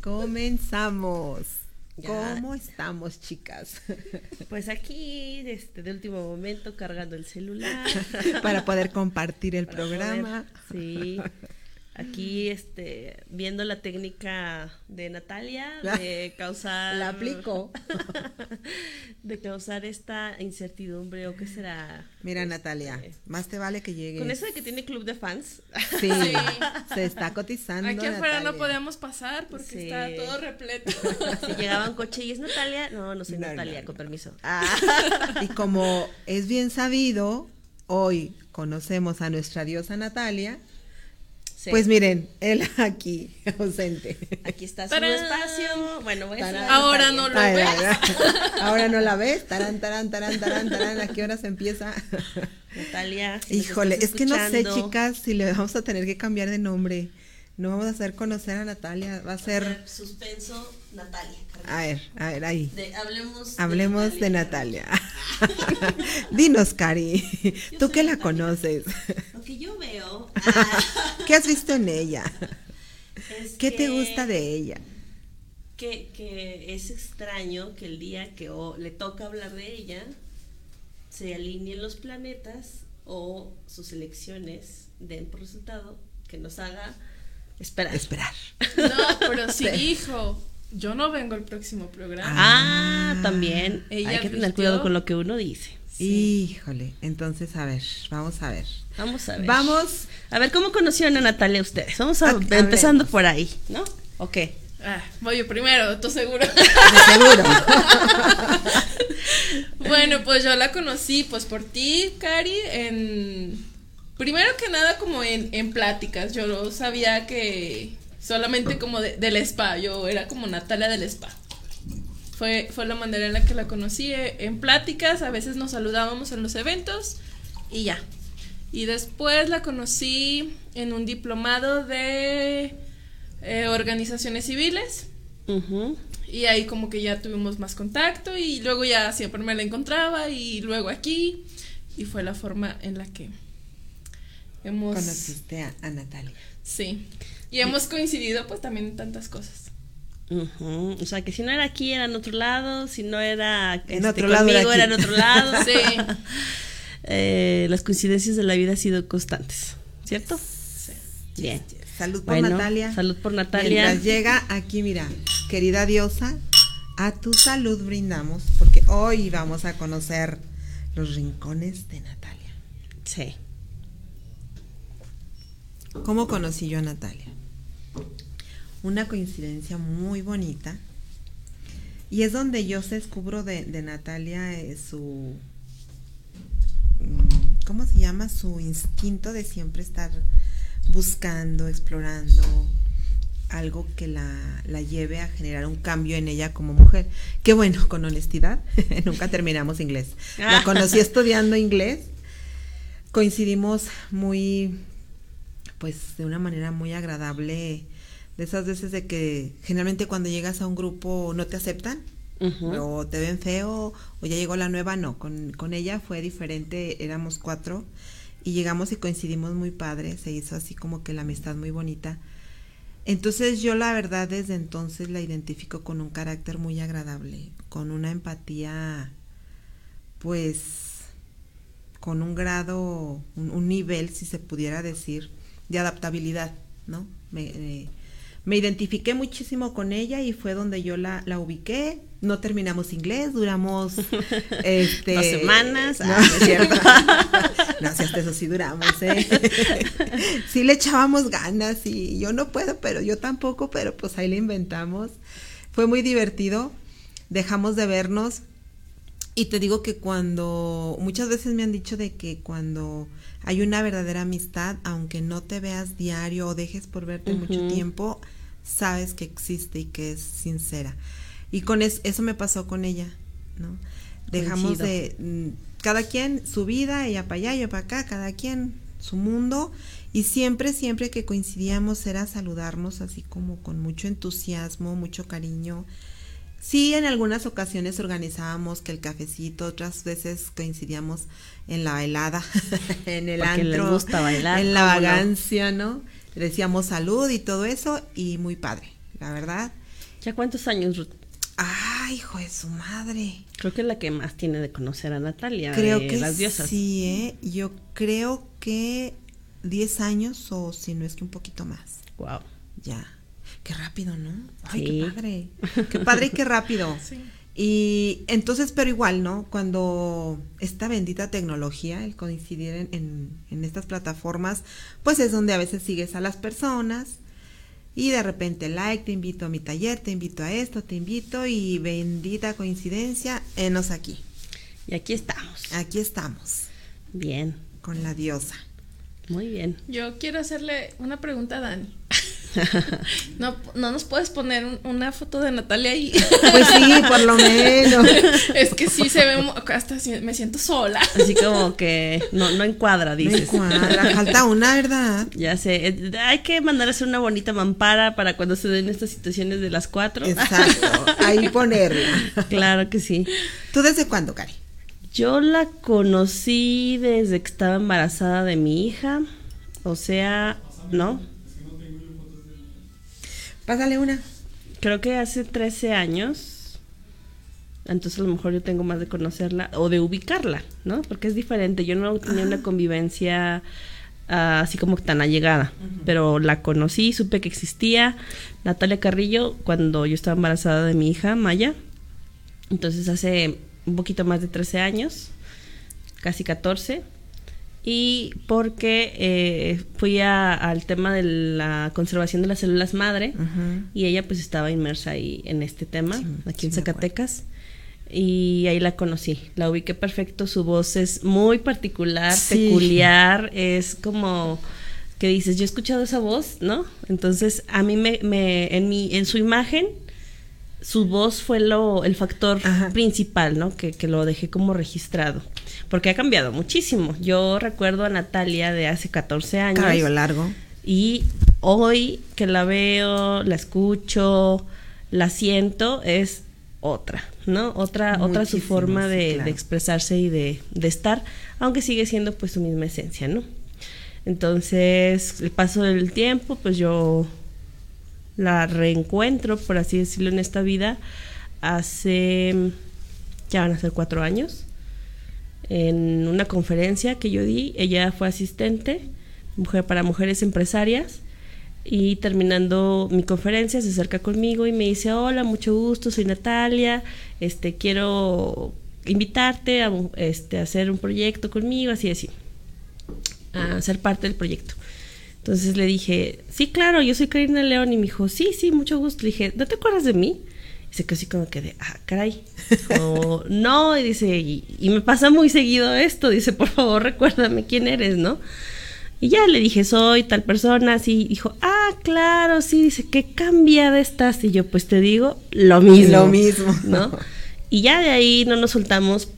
Comenzamos. ¿Cómo estamos, chicas? Pues aquí, este, de último momento, cargando el celular. Para poder compartir el programa. sí. Aquí, este, viendo la técnica de Natalia de causar. La aplico. de causar esta incertidumbre o qué será. Mira, este, Natalia, más te vale que llegue. Con eso de que tiene club de fans. Sí, se está cotizando. Aquí afuera no podíamos pasar porque está todo repleto. Si llegaba un coche y es Natalia, no, no soy Natalia, con permiso. Ah. Y como es bien sabido, hoy conocemos a nuestra diosa Natalia pues miren, él aquí, ausente. Aquí está su espacio. Bueno, voy a Ahora no lo ves. Ahora no la ves. Tarán, tarán, tarán, tarán, tarán. ¿A qué hora se empieza? Natalia. Híjole, es que no sé, chicas, si le vamos a tener que cambiar de nombre. No vamos a hacer conocer a Natalia. Va a ser. Suspenso, Natalia. A ver, a ver, ahí. hablemos. Hablemos de Natalia. Dinos, Cari. Tú que la conoces. Lo que yo veo. ¿Qué has visto en ella? ¿Qué te gusta de ella? Que, que, es extraño que el día que le toca hablar de ella se alineen los planetas o sus elecciones den por resultado que nos haga esperar. Esperar. No, pero sí, hijo. Yo no vengo al próximo programa. Ah, también. Hay que tener cuidado con lo que uno dice. Híjole, entonces a ver, vamos a ver. Vamos a ver. Vamos. A ver, ¿cómo conocieron a Natalia ustedes? Vamos a, empezando por ahí, ¿no? Ok. Ah, voy yo primero, ¿tú seguro? seguro. bueno, pues yo la conocí pues por ti, Cari, en... Primero que nada como en, en pláticas. Yo sabía que solamente como de, del spa, yo era como Natalia del spa. Fue, fue la manera en la que la conocí, eh, en pláticas, a veces nos saludábamos en los eventos y ya. Y después la conocí en un diplomado de eh, organizaciones civiles. Y ahí como que ya tuvimos más contacto y luego ya siempre me la encontraba y luego aquí. Y fue la forma en la que hemos... Conociste a, a Natalia. Sí. Y hemos coincidido pues también en tantas cosas. O sea, que si no era aquí, era en otro lado, si no era en este, otro lado era, en otro lado. sí. Eh, las coincidencias de la vida han sido constantes, ¿cierto? Sí. Bien. Salud por Natalia. Salud por Natalia. Mientras llega aquí, mira, querida diosa, a tu salud brindamos, porque hoy vamos a conocer los rincones de Natalia. Sí. ¿Cómo conocí yo a Natalia? Una coincidencia muy bonita. Y es donde yo se descubro de, Natalia eh, su... Mm, ¿Cómo se llama? Su instinto de siempre estar buscando, explorando algo que la, la, lleve a generar un cambio en ella como mujer. Que bueno, con honestidad, nunca terminamos inglés. La conocí estudiando inglés, coincidimos muy pues de una manera muy agradable, de esas veces de que generalmente cuando llegas a un grupo no te aceptan, o te ven feo, o ya llegó la nueva, no, con, con ella fue diferente, éramos cuatro y llegamos y coincidimos muy padre, se hizo así como que la amistad muy bonita. Entonces yo la verdad desde entonces la identifico con un carácter muy agradable, con una empatía, pues, con un grado, un nivel, si se pudiera decir, de adaptabilidad, ¿no? Me, eh, me, identifiqué muchísimo con ella y fue donde yo la, la ubiqué. No terminamos inglés, duramos este, dos semanas. No, es cierto. no, si hasta eso sí duramos, ¿eh? sí le echábamos ganas y yo no puedo, pero yo tampoco, pero pues ahí le inventamos. Fue muy divertido. Dejamos de vernos. Y te digo que cuando, muchas veces me han dicho de que cuando hay una verdadera amistad, aunque no te veas diario o dejes por verte mucho tiempo, sabes que existe y que es sincera. Y con eso me pasó con ella, ¿no? Dejamos de mm, cada quien su vida, ella para allá, yo para acá, cada quien su mundo y siempre, siempre que coincidíamos era saludarnos así como con mucho entusiasmo, mucho cariño Sí, en algunas ocasiones organizábamos que el cafecito, otras veces coincidíamos en la bailada, en el antro, bailar, en la vagancia, ¿no? Decíamos salud y todo eso y muy padre, la verdad. ¿Ya cuántos años, Ruth? Ay, hijo de su madre. Creo que es la que más tiene de conocer a Natalia. Creo de que las diosas. sí, ¿eh? Yo creo que 10 años o si no es que un poquito más. Wow. Ya. Qué rápido, ¿no? Ay, Sí. qué padre. Qué padre y qué rápido. Sí. Y entonces, pero igual, ¿no? Cuando esta bendita tecnología, el coincidir en, en- en estas plataformas, pues es donde a veces sigues a las personas y de repente, like, te invito a mi taller, te invito a esto, te invito y bendita coincidencia, enos aquí. Y aquí estamos. Aquí estamos, Bien. con la diosa. Muy bien. Yo quiero hacerle una pregunta a Dani. No, no nos puedes poner un- una foto de Natalia ahí. Pues sí, por lo menos. es que sí se ve, hasta me siento sola. Así como que no, no encuadra, dices. cuadra, falta una, ¿verdad? Ya sé, eh, hay que mandar a hacer una bonita mampara para cuando se den estas situaciones de las cuatro. Exacto, ahí ponerla. claro que sí. ¿Tú desde cuándo, Cari? Yo la conocí desde que estaba embarazada de mi hija. O sea, ¿no? Pásale una. Creo que hace 13 años. Entonces a lo mejor yo tengo más de conocerla o de ubicarla, ¿no? Porque es diferente. Yo no tenía una convivencia ah, así como tan allegada, pero la conocí, supe que existía. Natalia Carrillo, cuando yo estaba embarazada de mi hija, Maya. Entonces hace un poquito más de 13 años, casi 14. Y porque eh, fui a- al tema de la conservación de las células madre y ella pues estaba inmersa ahí en este tema, Sí, aquí en sí. Zacatecas. Y ahí la conocí, la ubiqué perfecto, su voz es muy particular, Sí. peculiar, es como que dices, yo he escuchado esa voz, ¿no? Entonces a mí me, me en, mi, en su imagen, su voz fue lo, el factor Ajá. principal, ¿no? Que, que lo dejé como registrado, porque ha cambiado muchísimo. Yo recuerdo a Natalia de hace 14 años. Cabello largo. Y hoy que la veo, la escucho, la siento, es otra, ¿no? Otra, otra su forma sí, de, claro. de expresarse y de, de estar, aunque sigue siendo pues su misma esencia, ¿no? Entonces, el paso del tiempo, pues yo la reencuentro, por así decirlo, en esta vida, hace, ya van a ser cuatro años, en una conferencia que yo di, ella fue asistente, mujer para mujeres empresarias, y terminando mi conferencia se acerca conmigo y me dice, hola, mucho gusto, soy Natalia, este, quiero invitarte a, este, a hacer un proyecto conmigo, así así, a ser parte del proyecto. Entonces le dije, sí, claro, yo soy Karina León. Y me dijo, sí, sí, mucho gusto. Le dije, ¿no te acuerdas de mí? Y se quedó así como que de, ah, caray. O, no, y dice, y, y me pasa muy seguido esto. Dice, por favor, recuérdame quién eres, ¿no? Y ya le dije, soy tal persona, así. Dijo, ah, claro, sí. Dice, qué cambiada estás. Y yo, pues te digo, lo mismo. Lo mismo. ¿No? Y ya de ahí no nos soltamos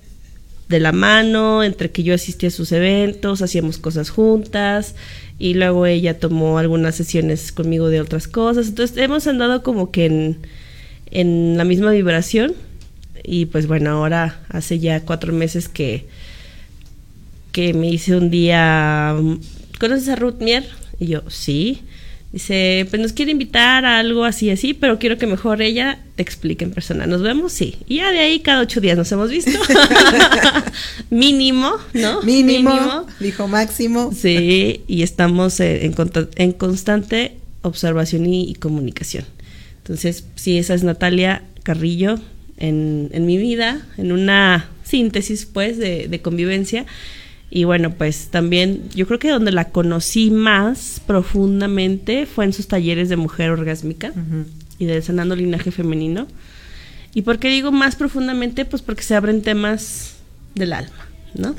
de la mano, entre que yo asistía a sus eventos, hacíamos cosas juntas y luego ella tomó algunas sesiones conmigo de otras cosas. Entonces hemos andado como que en, en la misma vibración y pues bueno, ahora hace ya cuatro meses que, que me hice un día, ¿conoces a Ruth Mier? Y yo, sí. Dice, pues nos quiere invitar a algo así, así, pero quiero que mejor ella te explique en persona. ¿Nos vemos? Sí. Y ya de ahí cada ocho días nos hemos visto. Mínimo, ¿no? Mínimo, dijo Máximo. Sí, y estamos en, constante observación y, y comunicación. Entonces, sí, esa es Natalia Carrillo en, en mi vida, en una síntesis, pues, de, de convivencia. Y bueno, pues también yo creo que donde la conocí más profundamente fue en sus talleres de mujer orgásmica y de sanando linaje femenino. ¿Y por qué digo más profundamente? Pues porque se abren temas del alma, ¿no?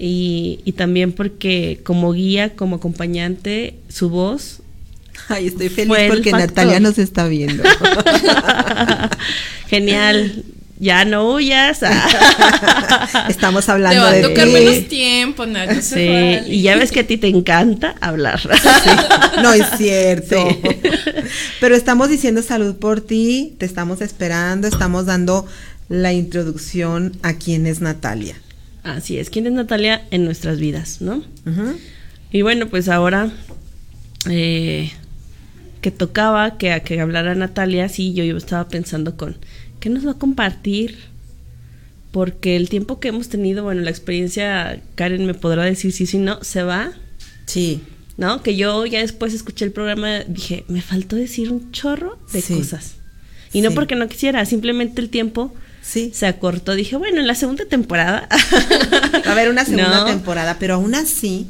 y, y también porque como guía, como acompañante, su voz Ay, estoy feliz porque. Natalia nos está viendo. genial. Ya no huyas. Estamos Te hablando va a de tocar menos tiempo, Nadia. sí, y ya ves que a ti te encanta hablar. No es cierto. Sí. Pero estamos diciendo salud por ti, te estamos esperando, estamos dando la introducción a quién es Natalia. Así es, ¿quién es Natalia en nuestras vidas, no? Y bueno, pues ahora, eh, que tocaba que, que hablara Natalia, sí, yo, yo estaba pensando con, ¿qué nos va a compartir? Porque el tiempo que hemos tenido, bueno, la experiencia, Karen me podrá decir si sí, no, se va. Sí. ¿No? Que yo ya después escuché el programa, dije, me faltó decir un chorro de Sí. cosas. Y no Sí. porque no quisiera, simplemente el tiempo Sí. se acortó. Dije, bueno, en la segunda temporada. Va a haber una segunda No. temporada, pero aún así,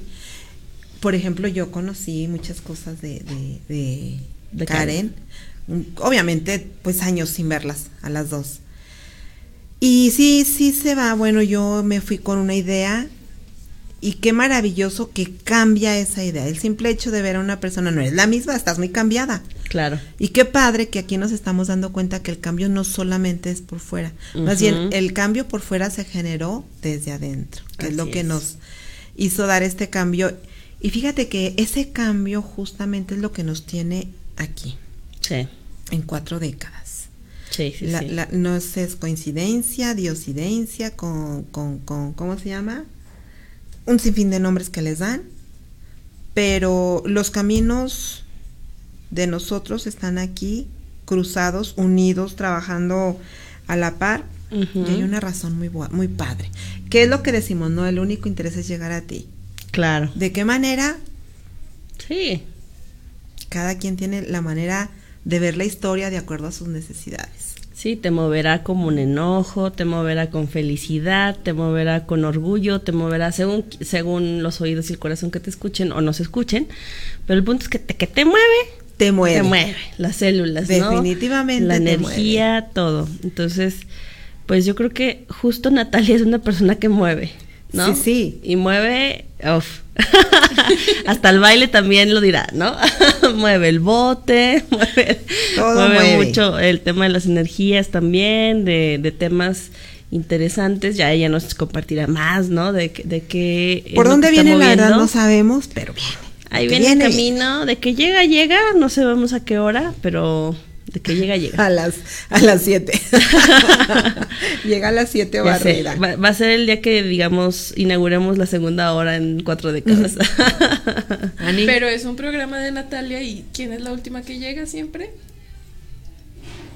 por ejemplo, yo conocí muchas cosas de, de, de De Karen. Obviamente, pues años sin verlas a las dos. Y sí, sí se va. Bueno, yo me fui con una idea y qué maravilloso que cambia esa idea. El simple hecho de ver a una persona no es la misma, estás muy cambiada. claro. Y qué padre que aquí nos estamos dando cuenta que el cambio no solamente es por fuera, más bien el cambio por fuera se generó desde adentro, que es lo que es. nos hizo dar este cambio. Y fíjate que ese cambio justamente es lo que nos tiene aquí, Sí, en cuatro décadas. sí, sí. La- sí. la- no sé, es coincidencia, diosidencia, con, con, con, ¿cómo se llama? Un sinfín de nombres que les dan, pero los caminos de nosotros están aquí, cruzados, unidos, trabajando a la par, y hay una razón muy, muy padre. ¿Qué es lo que decimos? No, el único interés es llegar a ti. Claro. ¿De qué manera? Sí, Cada quien tiene la manera de ver la historia de acuerdo a sus necesidades. sí, te moverá como un enojo, te moverá con felicidad, te moverá con orgullo, te moverá según, según los oídos y el corazón que te escuchen o no se escuchen. Pero el punto es que te, que te mueve, Te mueve. te mueve. Las células, ¿no? Definitivamente La te energía, todo. Entonces, pues yo creo que justo Natalia es una persona que mueve, ¿no? Sí, sí. Y mueve, uf. Hasta el baile también lo dirá, ¿no? mueve el bote, mueve, Todo mueve mueve. mucho el tema de las energías también, de, de temas interesantes. Ya ella nos compartirá más, ¿no? De, que- de qué. es ¿Por dónde que viene la verdad? moviendo. No sabemos, pero viene. Ahí Que viene el viene. camino, de que llega, llega, no sabemos a qué hora, pero de que llega, llega. A las, a las 7. Llega a las 7 Ya sé, barrera. va, va a ser el día que, digamos, inauguremos la segunda hora en cuatro décadas. Pero es un programa de Natalia y ¿quién es la última que llega siempre?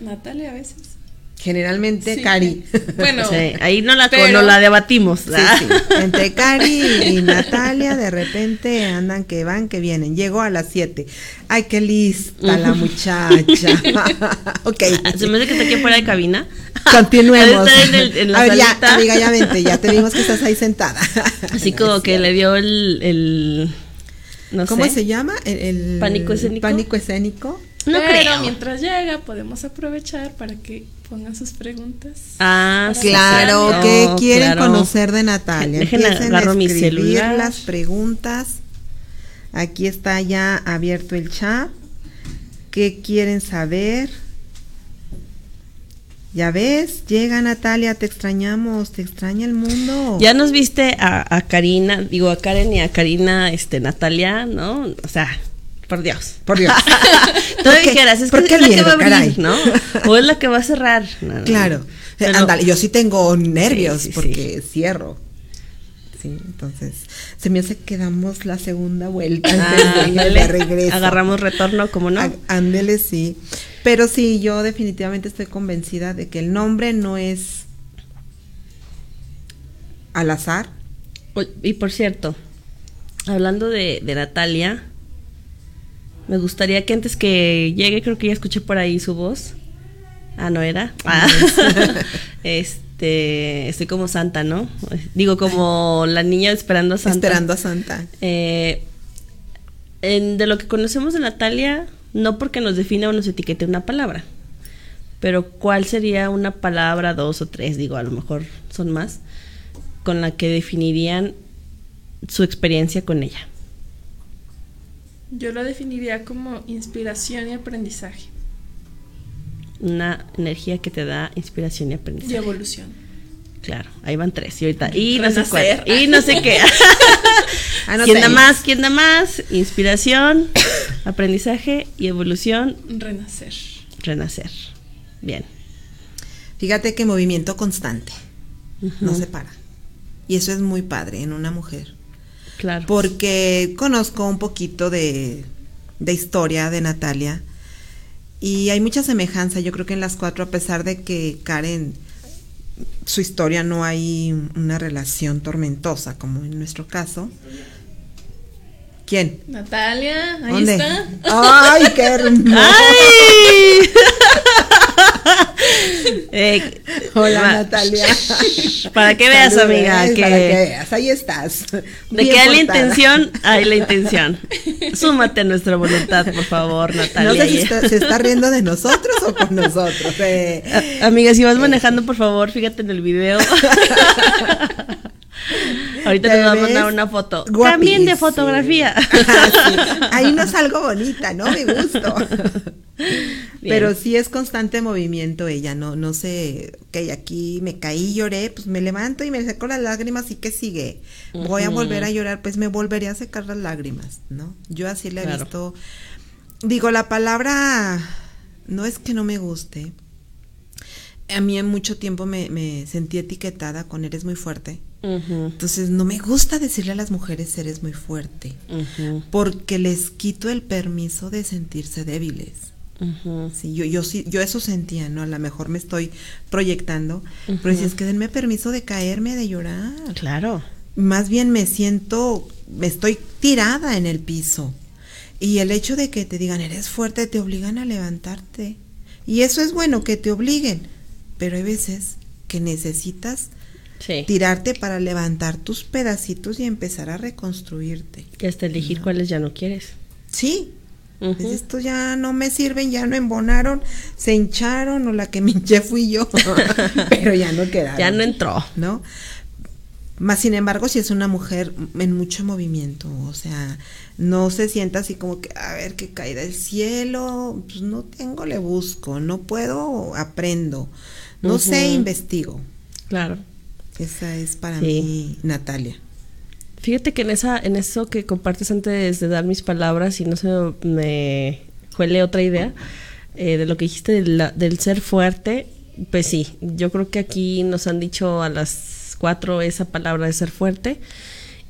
Natalia a veces. Generalmente Sí. Cari. Bueno, Sí, ahí no la, pero- no la debatimos. Sí, sí. Entre Cari y Natalia de repente andan que van, que vienen. Llegó a las 7. Ay, qué lista la muchacha. ok. Ah, Se me hace que está aquí fuera de cabina. Continuemos. En el- en la a ver, ya, amiga, ya vente, ya te vimos que estás ahí sentada. Así como que le dio el, el no ¿Cómo sé. se llama? El, el- ¿Pánico escénico? Pánico escénico. No pero creo. mientras llega podemos aprovechar para que pongan sus preguntas. Ah, sí, Claro, ¿qué quieren claro. conocer de Natalia? Dejen, Empiecen agarro a mi celular. las preguntas. Aquí está ya abierto el chat. ¿Qué quieren saber? Ya ves, llega Natalia, te extrañamos, te extraña el mundo. Ya nos viste a, a Karina, digo a Karen y a Karina, este, Natalia, ¿no? O sea, por Dios. Por Dios. Tú ¿Por qué? dijeras, es ¿Por que es la que va a abrir, caray? ¿no? O es la que va a cerrar. No, no, no. Claro. Ándale, yo sí tengo nervios Sí, sí, porque cierro. Sí, entonces se me hace que damos la segunda vuelta Ah, ándale. Agarramos retorno, como no. Á- Ándele, sí. Pero sí, yo definitivamente estoy convencida de que el nombre no es al azar. Y por cierto, hablando de, de Natalia, me gustaría que antes que llegue, creo que ya escuché por ahí su voz. Ah, no era. Ah. este, estoy como Santa, ¿no? Digo, como la niña esperando a Santa. Esperando a Santa. Eh, en- de lo que conocemos de Natalia, no porque nos defina o nos etiquete una palabra, pero ¿cuál sería una palabra, dos o tres, digo, a lo mejor son más, con la que definirían su experiencia con ella? Yo lo definiría como inspiración y aprendizaje Una energía que te da inspiración y y aprendizaje. evolución. Claro, ahí van tres. Y ahorita, y no sé cuál, y no sé qué. ¿Quién da más? ¿Quién da más? Inspiración, aprendizaje y evolución, Renacer. renacer. Bien. Fíjate que movimiento constante, no se para. Y eso es muy padre en una mujer. Claro. Porque conozco un poquito de, de historia de Natalia Y hay mucha semejanza, yo creo que en las cuatro, a pesar de que Karen, su historia no hay una relación tormentosa como en nuestro caso. ¿Quién? Natalia, ahí ¿Dónde? está. ¡Ay, qué hermoso! ¡Ay! Eh, Hola, ma- Natalia. Para que veas, Saludos, amiga, ¿eh? que- Para que veas, ahí estás. De que hay la intención, hay la intención. Súmate a nuestra voluntad, por favor, Natalia. No sé si está- se está riendo de nosotros o con nosotros. eh. Amiga, si vas manejando, por favor, fíjate en el video. Ahorita Te voy a mandar una foto. También de fotografía. Sí, Ahí no salgo bonita, ¿no? Me gusto. Bien. Pero sí es constante movimiento ella, no, no sé, ok, aquí me caí, lloré, pues me levanto y me seco las lágrimas y que sigue. Voy a volver a llorar, pues me volveré a secar las lágrimas, ¿no? Yo así le he Claro. visto. Digo, la palabra no es que no me guste. A mí en mucho tiempo me, me sentí etiquetada con eres muy fuerte. Entonces no me gusta decirle a las mujeres eres muy fuerte porque les quito el permiso de sentirse débiles. Sí, yo, yo sí, yo eso sentía, ¿no? A lo mejor me estoy proyectando, pero si es que denme permiso de caerme, de llorar. Claro. Más bien me siento, me estoy tirada en el piso. Y el hecho de que te digan eres fuerte te obligan a levantarte. Y eso es bueno, que te obliguen. Pero hay veces que necesitas Sí. tirarte para levantar tus pedacitos y empezar a reconstruirte. Y hasta elegir cuáles ya no quieres. Sí, Ujú. pues estos ya no me sirven, ya no embonaron, se hincharon o la que me hinché fui yo, pero ya no quedaron. Ya no entró. ¿no? Más sin embargo, si es una mujer en mucho movimiento, o sea, no se sienta así como que, a ver, que cae del cielo, pues no tengo, le busco, no puedo, aprendo, no sé, investigo. Claro. Esa es para Sí. mí Natalia. Fíjate que en esa, en eso que compartes antes de dar mis palabras y no se me cuele otra idea eh, de lo que dijiste de la- del ser fuerte, pues sí, yo creo que aquí nos han dicho a las cuatro esa palabra de ser fuerte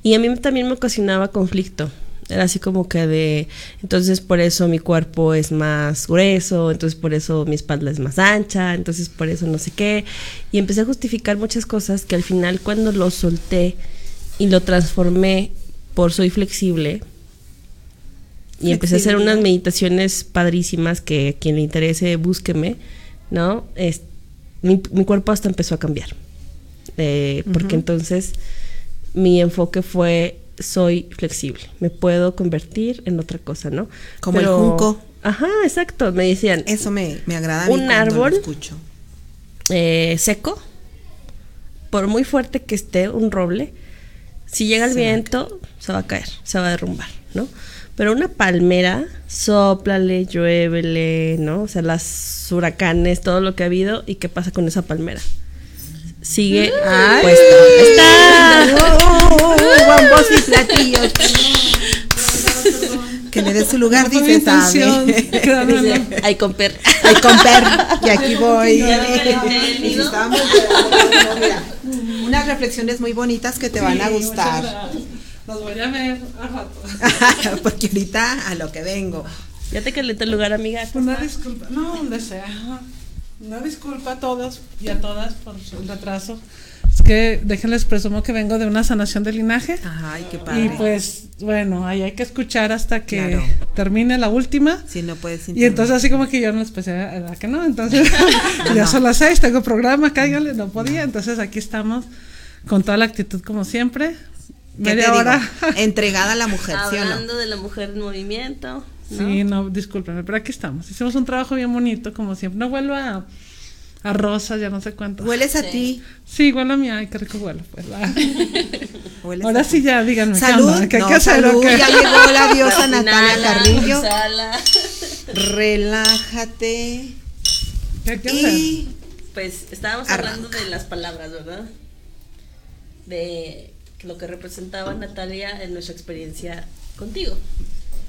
y a mí también me ocasionaba conflicto. Era así como que de, entonces por eso mi cuerpo es más grueso, entonces por eso mi espalda es más ancha, entonces por eso no sé qué. Y empecé a justificar muchas cosas que al final cuando lo solté y lo transformé por soy flexible y empecé a hacer unas meditaciones padrísimas que quien le interese búsqueme, ¿no? Es, mi, mi cuerpo hasta empezó a cambiar. Eh, Porque entonces mi enfoque fue soy flexible, me puedo convertir en otra cosa, ¿no? Como el junco. Ajá, exacto, me decían, Eso me, me agrada a mí Un lo árbol. escucho. eh, seco, por muy fuerte que esté un roble, si llega el Se viento, se va a caer, se va a derrumbar, ¿no? Pero una palmera, soplale, lluévele, ¿no? O sea, las huracanes, todo lo que ha habido, ¿y qué pasa con esa palmera? Sigue Ay. puesta. ¡Está! Oh, oh, oh, y platillos. que le dé su lugar, dice. Ay, con per. Ay, con per, y aquí voy. Unas reflexiones muy bonitas que te van a Sí, gustar. Los voy a ver a rato. Porque ahorita a lo que vengo. Ya te calenté el lugar, amiga. Una disculpa, no, donde sea. Una disculpa a todos y a todas por el retraso. Es que déjenles presumo que vengo de una sanación de linaje. Ay, qué padre. Y pues, bueno, ahí hay que escuchar hasta que Claro. termine la última. si no puedes Y entonces así como que yo no les pensé, ¿verdad que no? Entonces, ya No. son las seis, tengo programa, cáigale, no podía. Entonces aquí estamos con toda la actitud como siempre. ¿Qué te Media digo? hora. Entregada a la mujer, ¿sí o no? Hablando de la mujer en movimiento. ¿No? Sí, no, discúlpenme, pero aquí estamos. Hicimos un trabajo bien bonito, como siempre. No vuelvo a, a rosas, ya no sé cuánto. Hueles a Sí. Sí, igual a mí, ay, qué rico huelo. Pues, ah. ti. hueles Ahora a sí ti. ya, díganme. ¿qué Salud? ¿Qué no, que salud, qué? ya llegó la diosa Natalia Carrillo. exhala. Relájate. ¿Qué hacer? Y Pues estábamos Arranca. hablando de las palabras, ¿verdad? De lo que representaba Natalia en nuestra experiencia contigo.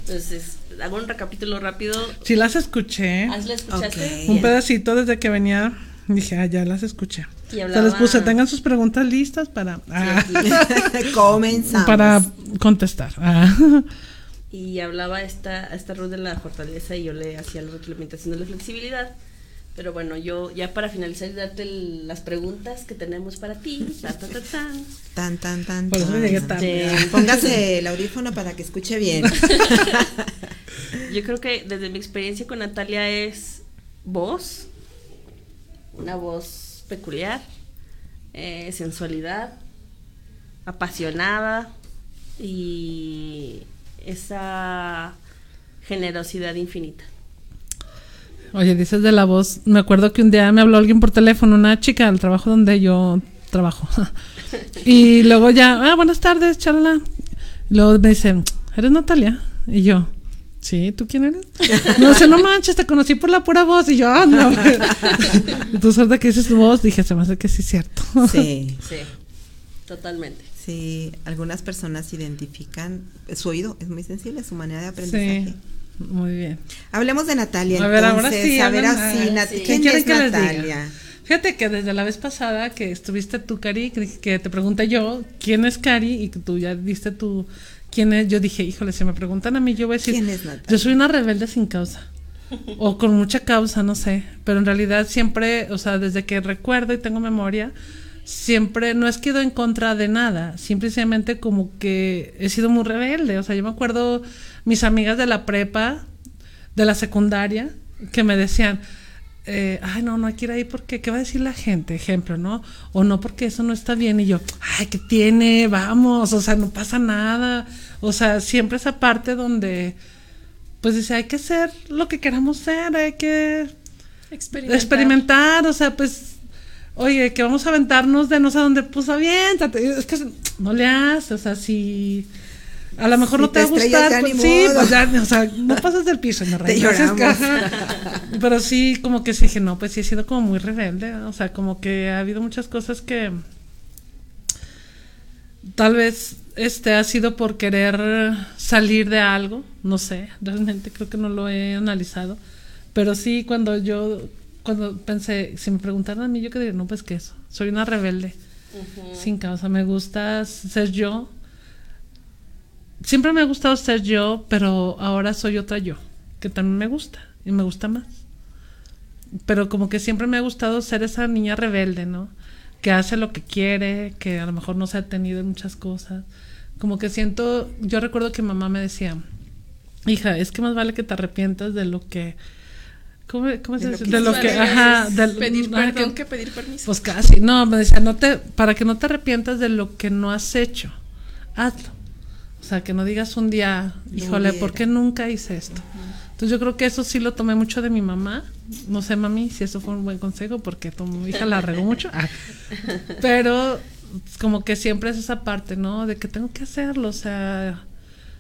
Entonces, hago un recapítulo rápido. Sí las escuché. ¿Has la escuchaste? Ok. Un pedacito desde que venía. Dije, ah, ya las escuché. Y hablaba- les puse, tengan sus preguntas listas para, ah, comenzamos. para contestar. Ah. y hablaba esta, esta Ruth de la fortaleza y yo le hacía la reglamentación de la flexibilidad. Pero bueno, yo ya para finalizar y darte el- las preguntas que tenemos para ti, ta, ta, ta, tan. Tan, tan, tan. Sí. Póngase el audífono para que escuche bien. Yo creo que desde mi experiencia con Natalia es voz, una voz peculiar, eh, sensualidad, apasionada y esa generosidad infinita. Oye, dices de la voz. Me acuerdo que un día me habló alguien por teléfono, una chica al trabajo donde yo trabajo. y luego ya, ah, buenas tardes, charla. Luego me dicen, ¿eres Natalia? Y yo, sí, ¿tú quién eres? No sé, no manches, te conocí por la pura voz. Y yo, ah, no. Entonces, ahorita que dices tu voz, dije, se me hace que sí es cierto. Sí, Sí, totalmente. sí. Algunas personas identifican su oído, es muy sensible, su manera de aprendizaje. Sí, muy bien. Hablemos de Natalia. A ver, ahora sí, A ver, así, ah, Nat- sí. ¿quién ¿Qué quieren es que? Natalia? Fíjate que desde la vez pasada que estuviste tú, Cari, que, que te pregunté yo quién es Cari y que tú ya diste tu quién es, yo dije, híjole, si me preguntan a mí, yo voy a decir, ¿Quién es Natalia? yo soy una rebelde sin causa. O con mucha causa, no sé. Pero en realidad siempre, o sea, desde que recuerdo y tengo memoria, siempre no es que he ido en contra de nada. Simplemente como que he sido muy rebelde. O sea, yo me acuerdo mis amigas de la prepa, de la secundaria, que me decían, eh, ay, no, no hay que ir ahí porque, ¿qué va a decir la gente? Ejemplo, ¿no? O no porque eso no está bien. Y yo, ay, ¿qué tiene? Vamos, o sea, no pasa nada. O sea, siempre esa parte donde, pues dice, hay que ser lo que queramos ser, hay que Experimentar. experimentar, o sea, pues, oye, que vamos a aventarnos de no sé dónde, pues aviéntate. Es que no le haces, o sea, si. A lo mejor Si no te, te va a gustar. ya pues, ni sí, modo. pues ya, o sea, no pasas del piso, lloramos. ajá. Pero sí, como que sí dije, no, pues sí he sido como muy rebelde. O sea, como que ha habido muchas cosas que. Tal vez este ha sido por querer salir de algo, no sé, realmente creo que no lo he analizado, pero sí cuando yo cuando pensé, si me preguntaran a mí yo que diría, no, pues que eso, soy una rebelde sin causa, me gusta ser yo. Siempre me ha gustado ser yo, pero ahora soy otra yo, que también me gusta y me gusta más. Pero como que siempre me ha gustado ser esa niña rebelde, ¿no? Que hace lo que quiere, que a lo mejor no se ha tenido en muchas cosas. Como que siento, yo recuerdo que mamá me decía, hija, es que más vale que te arrepientas de lo que... ¿Cómo, cómo se De dice? De lo que... Ajá, del- pedir ajá, perdón que- que pedir permiso. pues casi, no, me decía, no te, para que no te arrepientas de lo que no has hecho, hazlo. O sea, que no digas un día, híjole, ¿por qué nunca hice esto? Entonces yo creo que eso sí lo tomé mucho de mi mamá. No sé, mami, si eso fue un buen consejo, porque tu hija la regó mucho. Ah. Pero como que siempre es esa parte, ¿no? De que tengo que hacerlo. O sea,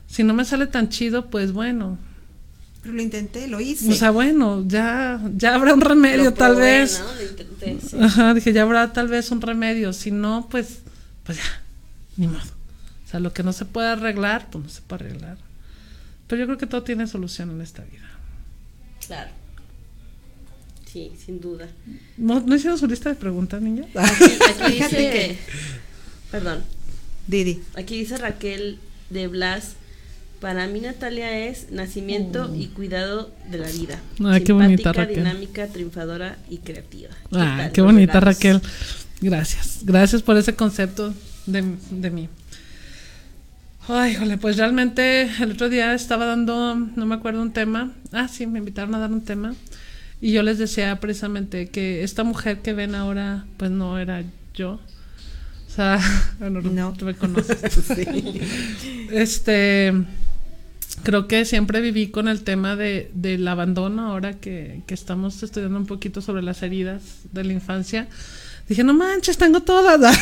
si no me sale tan chido, pues bueno. Pero lo intenté, lo hice. O sea, bueno, ya, ya habrá un remedio, Lo tal probé, vez. ¿no? Lo intenté, sí. Ajá, dije, ya habrá tal vez un remedio. Si no, pues, pues ya, ni modo. O sea, lo que no se puede arreglar, pues no se puede arreglar. Pero yo creo que todo tiene solución en esta vida. Claro. Sí, sin duda. ¿No, ¿no hicieron su lista de preguntas, niña? Aquí, aquí dice que. Perdón. Didi. Aquí dice Raquel de Blas. Para mí Natalia es nacimiento y cuidado de la vida. Ay, qué bonita, Simpática, Raquel. dinámica, triunfadora y creativa. Ah, tal qué los bonita, regalos? Raquel. Gracias. Gracias por ese concepto de, de mí. Ay, jole, pues realmente el otro día estaba dando, no me acuerdo un tema. Ah, sí, me invitaron a dar un tema. Y yo les decía precisamente que esta mujer que ven ahora, pues no era yo. O sea, bueno, No. tú me conoces. Este, creo que siempre viví con el tema de, del abandono, ahora que, que estamos estudiando un poquito sobre las heridas de la infancia. Dije, no manches, tengo todas.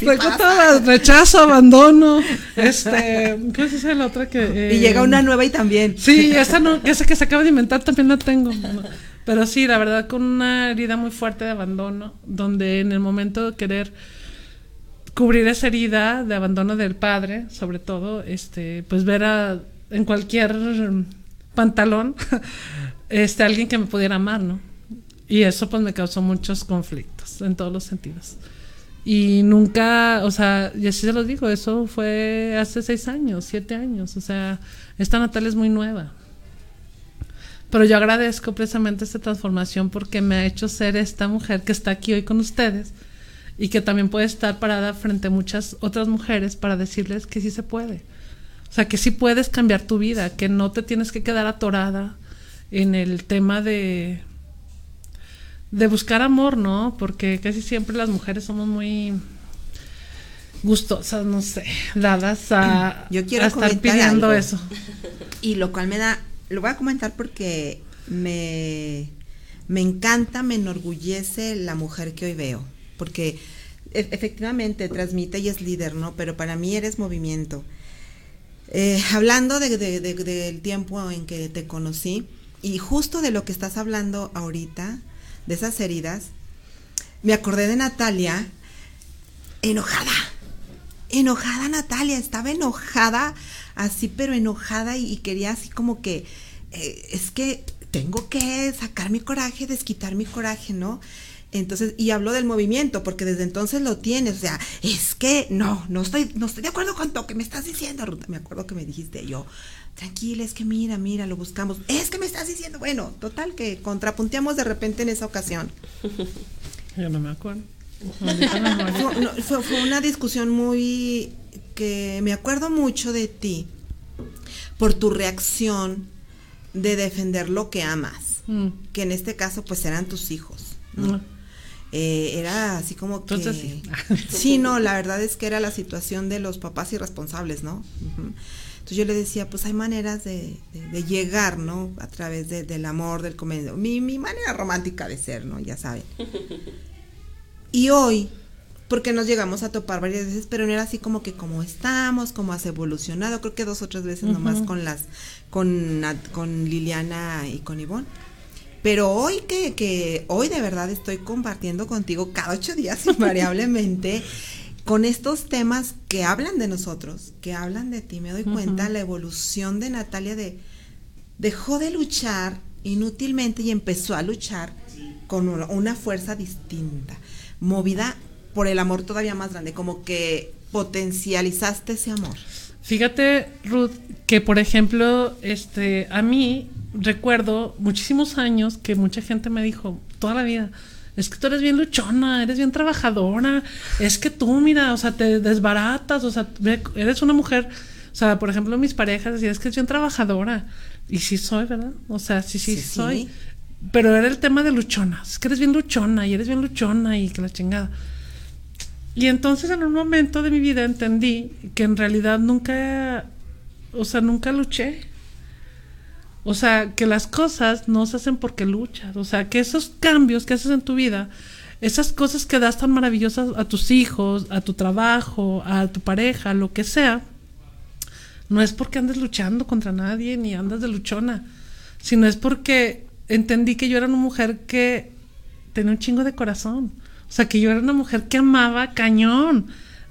tengo pasa. todas. Rechazo, abandono. Este, ¿cómo se dice la otra que? y eh, llega una nueva y también. Sí, esa no, esa que se acaba de inventar también la tengo. Pero sí, la verdad, con una herida muy fuerte de abandono, donde en el momento de querer cubrir esa herida de abandono del padre, sobre todo, este, pues ver a, en cualquier pantalón, este, alguien que me pudiera amar, ¿no? Y eso pues me causó muchos conflictos en todos los sentidos. Y nunca, o sea, y así se los digo, eso fue hace seis años, siete años. O sea, esta Natalia es muy nueva. Pero yo agradezco precisamente esta transformación porque me ha hecho ser esta mujer que está aquí hoy con ustedes y que también puede estar parada frente a muchas otras mujeres para decirles que sí se puede. O sea, que sí puedes cambiar tu vida, que no te tienes que quedar atorada en el tema de de buscar amor, ¿no? Porque casi siempre las mujeres somos muy gustosas, no sé, dadas a, Yo quiero a estar pidiendo algo. eso. Y lo cual me da, lo voy a comentar porque me, me encanta, me enorgullece la mujer que hoy veo. Porque e- efectivamente transmite y es líder, ¿no? Pero para mí eres movimiento. Eh, hablando de- de- de- del tiempo en que te conocí y justo de lo que estás hablando ahorita, de esas heridas, me acordé de Natalia enojada. Enojada Natalia, estaba enojada así, pero enojada y, quería así como que, eh, es que tengo que sacar mi coraje, desquitar mi coraje, ¿no? Entonces, y hablo del movimiento, porque desde entonces lo tienes, o sea, es que no, no estoy, no estoy de acuerdo con lo que me estás diciendo, Ruta. Me acuerdo que me dijiste yo, tranquila, es que mira, mira, lo buscamos. Es que me estás diciendo, bueno, total, que contrapunteamos de repente en esa ocasión. Yo no me acuerdo. Fue, no, fue- fue una discusión muy que me acuerdo mucho de ti por tu reacción de defender lo que amas, Mm. que en este caso pues eran tus hijos. ¿no? Mm. Eh, era así como que Entonces sí. sí no la verdad es que era la situación de los papás irresponsables no entonces yo le decía pues hay maneras de, de- de llegar no a través de- del amor del comedio mi, mi manera romántica de ser no ya saben. Y hoy porque nos llegamos a topar varias veces pero no era así como que como estamos cómo has evolucionado creo que dos o tres veces nomás Ujú. con las con con Liliana y con Ivonne pero hoy que, que hoy de verdad estoy compartiendo contigo cada ocho días invariablemente con estos temas que hablan de nosotros, que hablan de ti, me doy cuenta la evolución de Natalia de dejó de luchar inútilmente y empezó a luchar con una, una fuerza distinta, movida por el amor todavía más grande, como que potencializaste ese amor. Fíjate, Ruth, que por ejemplo, este, a mí recuerdo muchísimos años que mucha gente me dijo, toda la vida, es que tú eres bien luchona, eres bien trabajadora, es que tú, mira, o sea, te desbaratas, o sea, eres una mujer, o sea, por ejemplo, mis parejas decían, es que es bien trabajadora, y sí soy, ¿verdad? O sea, sí, sí, Sí, sí. soy. Pero era el tema de luchona, es que eres bien luchona, y eres bien luchona, y que la chingada. Y entonces en un momento de mi vida entendí que en realidad nunca, o sea, nunca luché. O sea, que las cosas no se hacen porque luchas. O sea, que esos cambios que haces en tu vida, esas cosas que das tan maravillosas a tus hijos, a tu trabajo, a tu pareja, lo que sea, no es porque andes luchando contra nadie ni andas de luchona, sino es porque entendí que yo era una mujer que tenía un chingo de corazón. O sea, que yo era una mujer que amaba cañón.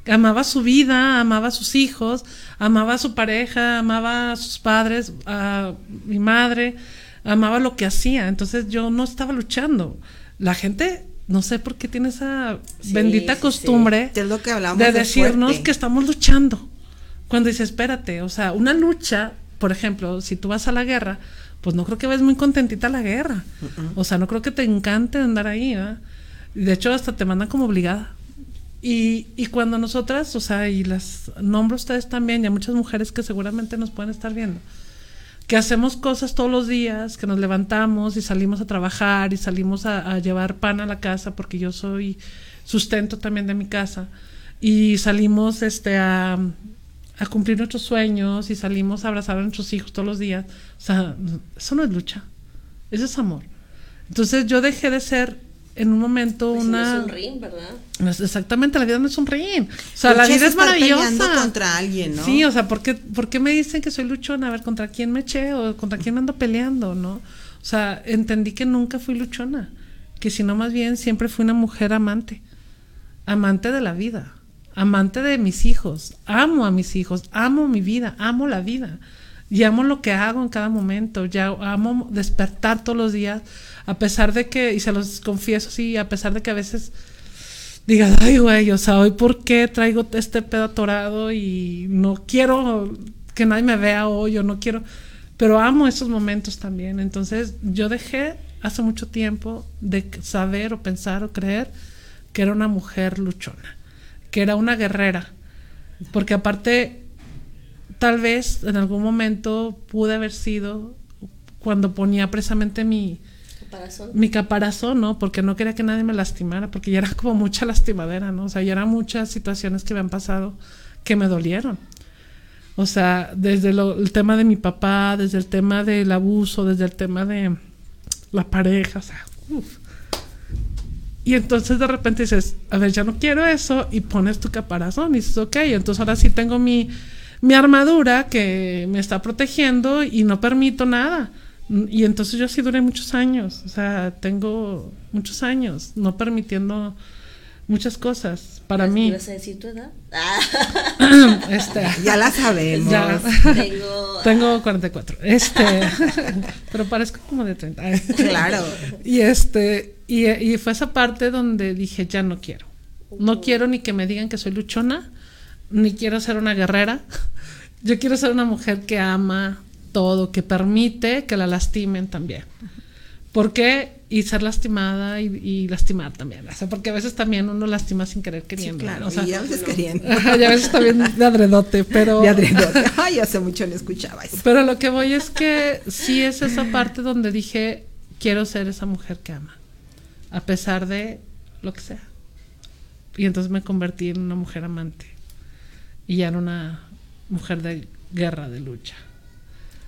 Amaba su vida, amaba a sus hijos, amaba a su pareja, amaba a sus padres, a mi madre, amaba lo que hacía. Entonces yo no estaba luchando. La gente, no sé por qué tiene esa Sí, bendita sí. costumbre lo que de de decirnos que estamos luchando. Cuando dices, espérate, o sea, una lucha, por ejemplo, si tú vas a la guerra, pues no creo que ves muy contentita a la guerra. O sea, no creo que te encante andar ahí, De hecho, hasta te mandan como obligada. Y, y cuando nosotras, o sea, y las nombro a ustedes también, y a muchas mujeres que seguramente nos pueden estar viendo, que hacemos cosas todos los días, que nos levantamos y salimos a trabajar y salimos a, llevar pan a la casa, porque yo soy sustento también de mi casa, y salimos este, a, a cumplir nuestros sueños y salimos a abrazar a nuestros hijos todos los días. O sea, eso no es lucha, eso es amor. Entonces yo dejé de ser en un momento Pues si no una... es un ring, ¿verdad? No es- Exactamente, la vida no es un ring. O sea, la Lucha vida es maravillosa. contra alguien, ¿no? Sí, o sea, ¿por qué, por qué me dicen que soy luchona? A ver, ¿contra quién me eché o contra quién me ando peleando, no? O sea, entendí que nunca fui luchona, que sino más bien siempre fui una mujer amante, amante de la vida, amante de mis hijos, amo a mis hijos, amo mi vida, amo la vida y amo lo que hago en cada momento, ya amo despertar todos los días, a pesar de que, y se los confieso, sí, a pesar de que a veces digas, ay, güey, o sea, hoy por qué traigo este pedo atorado y no quiero que nadie me vea hoy, o no quiero, pero amo esos momentos también. Entonces, yo dejé hace mucho tiempo de saber o pensar o creer que era una mujer luchona, que era una guerrera, porque aparte, tal vez en algún momento pude haber sido cuando ponía precisamente mi, Caparazón. mi caparazón, ¿no? Porque no quería que nadie me lastimara, porque ya era como mucha lastimadera, ¿no? O sea, ya eran muchas situaciones que me han pasado que me dolieron. O sea, desde lo- el tema de mi papá, desde el tema del abuso, desde el tema de la pareja, o sea, uf. Y entonces de repente dices, a ver, ya no quiero eso, y pones tu caparazón y dices, ok, entonces ahora sí tengo mi, mi armadura que me está protegiendo y no permito nada. Y entonces yo sí duré muchos años, o sea, tengo muchos años no permitiendo muchas cosas para mí. ¿Ibas a decir tu edad? Ah, Este, Ya la sabemos. ya. tengo. Tengo 44. Este, pero parezco como de 30. Claro. Y este, y, y fue esa parte donde dije, ya no quiero. No quiero ni que me digan que soy luchona, ni quiero ser una guerrera. Yo quiero ser una mujer que ama todo, que permite que la lastimen también. ¿Por qué? Y ser lastimada y, y lastimar también. O sea, porque a veces también uno lastima sin querer Sí, queriendo. claro. O sea, y a veces queriendo. y a veces también de adredote, pero... De adredote. Ay, hace mucho no escuchaba eso. Pero lo que voy es que sí es esa parte donde dije, quiero ser esa mujer que ama, a pesar de lo que sea. Y entonces me convertí en una mujer amante y ya en una mujer de guerra, de lucha.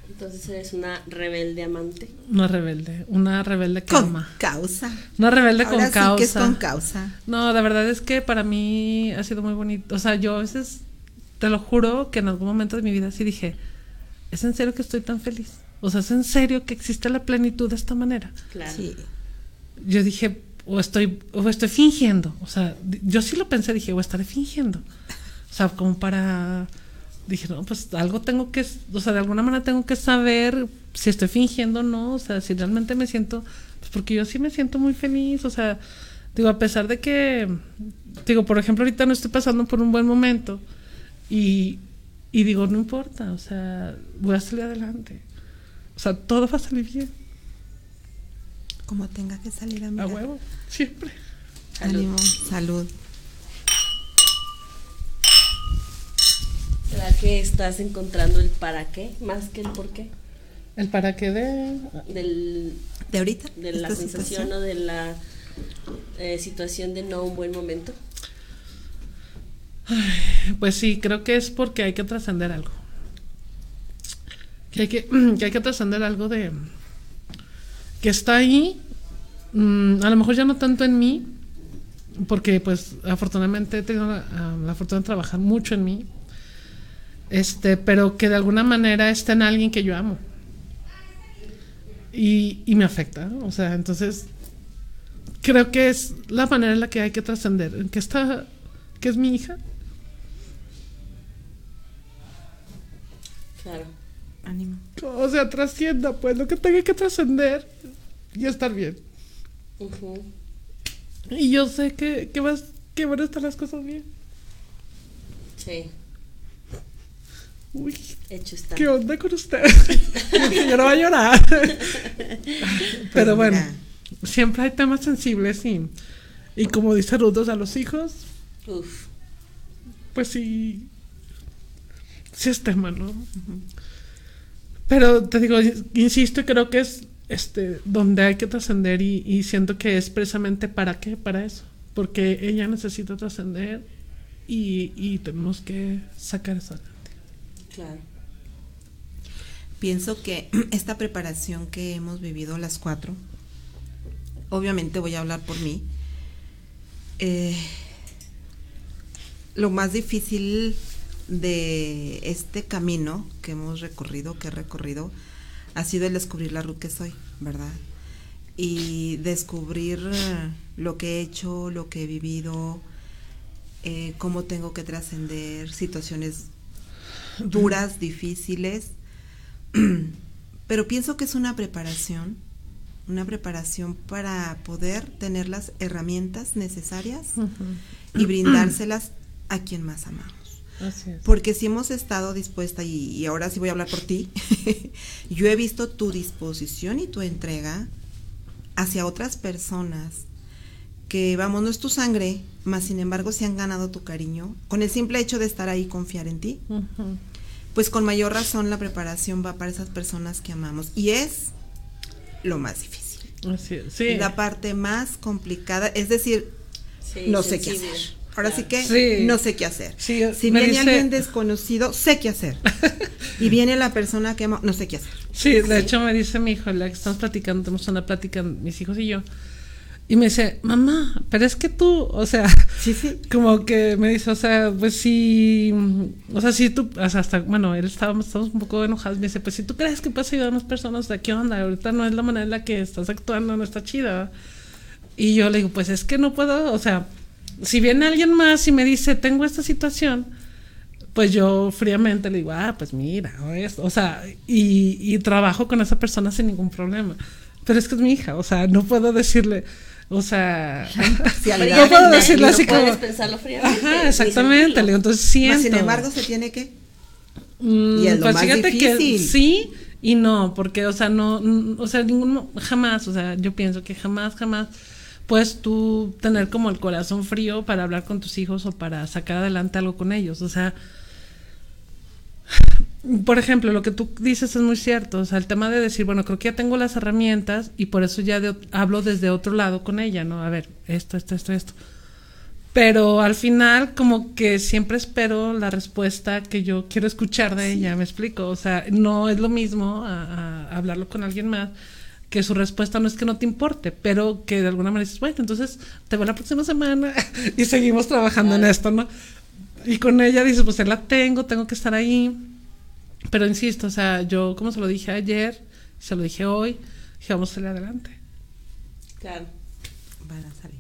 Entonces eres una rebelde amante. Una rebelde, una rebelde que Con ama. causa. Una rebelde Ahora con sí causa. que es con causa. No, la verdad es que para mí ha sido muy bonito. O sea, yo a veces, te lo juro, que en algún momento de mi vida sí dije, ¿es en serio que estoy tan feliz? O sea, ¿es en serio que existe la plenitud de esta manera? Claro. Sí. Yo dije, o estoy, o estoy fingiendo. O sea, yo sí lo pensé, dije, o estaré fingiendo. O sea, como para... Dije, no, pues algo tengo que, o sea, de alguna manera tengo que saber si estoy fingiendo o no, o sea, si realmente me siento, pues porque yo sí me siento muy feliz, o sea, digo, a pesar de que, digo, por ejemplo, ahorita no estoy pasando por un buen momento y, y digo, no importa, o sea, voy a salir adelante, o sea, todo va a salir bien, Como tenga que salir a a huevo, siempre. Salud. Salud. ¿Será que estás encontrando el para qué más que el por qué? El para qué de, Del, ¿De ahorita? de la sensación situación? o de la eh, situación de no un buen momento. Pues sí, creo que es porque hay que trascender algo. Que hay que, que hay que trascender algo de que está ahí, mm, a lo mejor ya no tanto en mí, porque pues afortunadamente he tenido la, ah, la fortuna de trabajar mucho en mí, este, pero que de alguna manera está en alguien que yo amo. Y, y me afecta, ¿no? o sea, entonces creo que es la manera en la que hay que trascender, en que está, que es mi hija, Claro. Ánimo. O sea, trascienda, pues, lo que tenga que trascender y estar bien. Y yo sé que, que, vas, que van a estar las cosas bien. Sí, Uy, hecho está. ¿qué onda con usted? yo no voy a llorar. Pero bueno, siempre hay temas sensibles y, y como dice Rudos a los hijos, Uf. pues sí, sí es tema, ¿no? Pero te digo, insisto y creo que es este donde hay que trascender y, y siento que es precisamente para qué, para eso, porque ella necesita trascender y, y tenemos que sacar adelante. Claro. Pienso que esta preparación que hemos vivido las cuatro, obviamente voy a hablar por mí, eh, lo más difícil de este camino que hemos recorrido, que he recorrido, ha sido el descubrir la Ruth que soy, ¿verdad? Y descubrir eh, lo que he hecho, lo que he vivido, eh, cómo tengo que trascender situaciones duras, difíciles, pero pienso que es una preparación una preparación para poder tener las herramientas necesarias y brindárselas a quien más amamos. Así es. Porque si hemos estado dispuesta, y, y ahora sí voy a hablar por ti, yo he visto tu disposición y tu entrega hacia otras personas que, vamos, no es tu sangre, más sin embargo se han ganado tu cariño, con el simple hecho de estar ahí y confiar en ti, pues con mayor razón la preparación va para esas personas que amamos. Y es lo más difícil. Así es. Sí. La parte más complicada, es decir, Sí, no sé qué hacer. Ahora sí que Sí. no sé qué hacer. Sí, si viene dice- alguien desconocido, sé qué hacer. y viene la persona que amo, no sé qué hacer. Sí, de hecho me dice mi hijo, la que estamos platicando, tenemos una plática, mis hijos y yo, y me dice, mamá, pero es que tú, o sea, Sí, sí. como que me dice, o sea, pues sí, o sea, si tú, o sea, hasta, bueno, él estaba, estamos un poco enojados, me dice, pues si tú crees que puedes ayudar a unas personas, sea, ¿qué onda? Ahorita no es la manera en la que estás actuando, no está chida. Y yo le digo, pues es que no puedo, o sea, si viene alguien más y me dice, tengo esta situación, pues yo fríamente le digo, ah, pues mira, o esto, o sea, y, y trabajo con esa persona sin ningún problema. Pero es que es mi hija, o sea, no puedo decirle, o sea, no puedo no así como, puedes pensarlo fríamente, ajá, exactamente, sentirlo. le digo, entonces Mas, siento. sin embargo, se tiene que. Mm, y es lo pues más fíjate que difícil. sí y no, porque, o sea, no, mm, o sea, ninguno, jamás, o sea, yo pienso que jamás, jamás puedes tú tener como el corazón frío para hablar con tus hijos o para sacar adelante algo con ellos, o sea, por ejemplo, lo que tú dices es muy cierto, o sea, el tema de decir, bueno, creo que ya tengo las herramientas y por eso ya de- hablo desde otro lado con ella, ¿no? A ver, esto, esto, esto, esto. Pero al final como que siempre espero la respuesta que yo quiero escuchar de ella, me explico, o sea, no es lo mismo a, a hablarlo con alguien más que su respuesta no es que no te importe, pero que de alguna manera dices, bueno, entonces te veo la próxima semana y seguimos trabajando en esto, ¿no? Y con ella dices, pues la tengo, tengo que estar ahí. Pero insisto, o sea, yo como se lo dije ayer, se lo dije hoy, dije, vamos a salir adelante. Claro. Van a salir.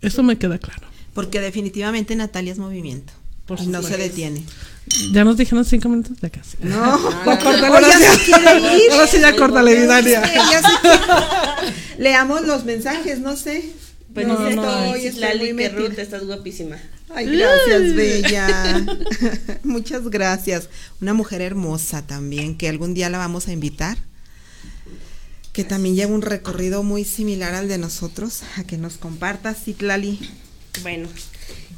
Eso me queda claro. Porque definitivamente Natalia es movimiento. Por y no se detiene. Ya nos dijeron cinco minutos de casi. No, no, Córtale, Oye, ahora ya sí. se quiere ir. Ahora sí ya córtale, mi Dania. Sí, ya sé que- Leamos los mensajes, no sé. Pues no, dice no, estoy, Citlali, que. Ruth, estás guapísima. Ay, gracias, Bella. Muchas gracias. Una mujer hermosa también, que algún día la vamos a invitar. Que también lleva un recorrido muy similar al de nosotros. A que nos compartas, Citlali. Bueno,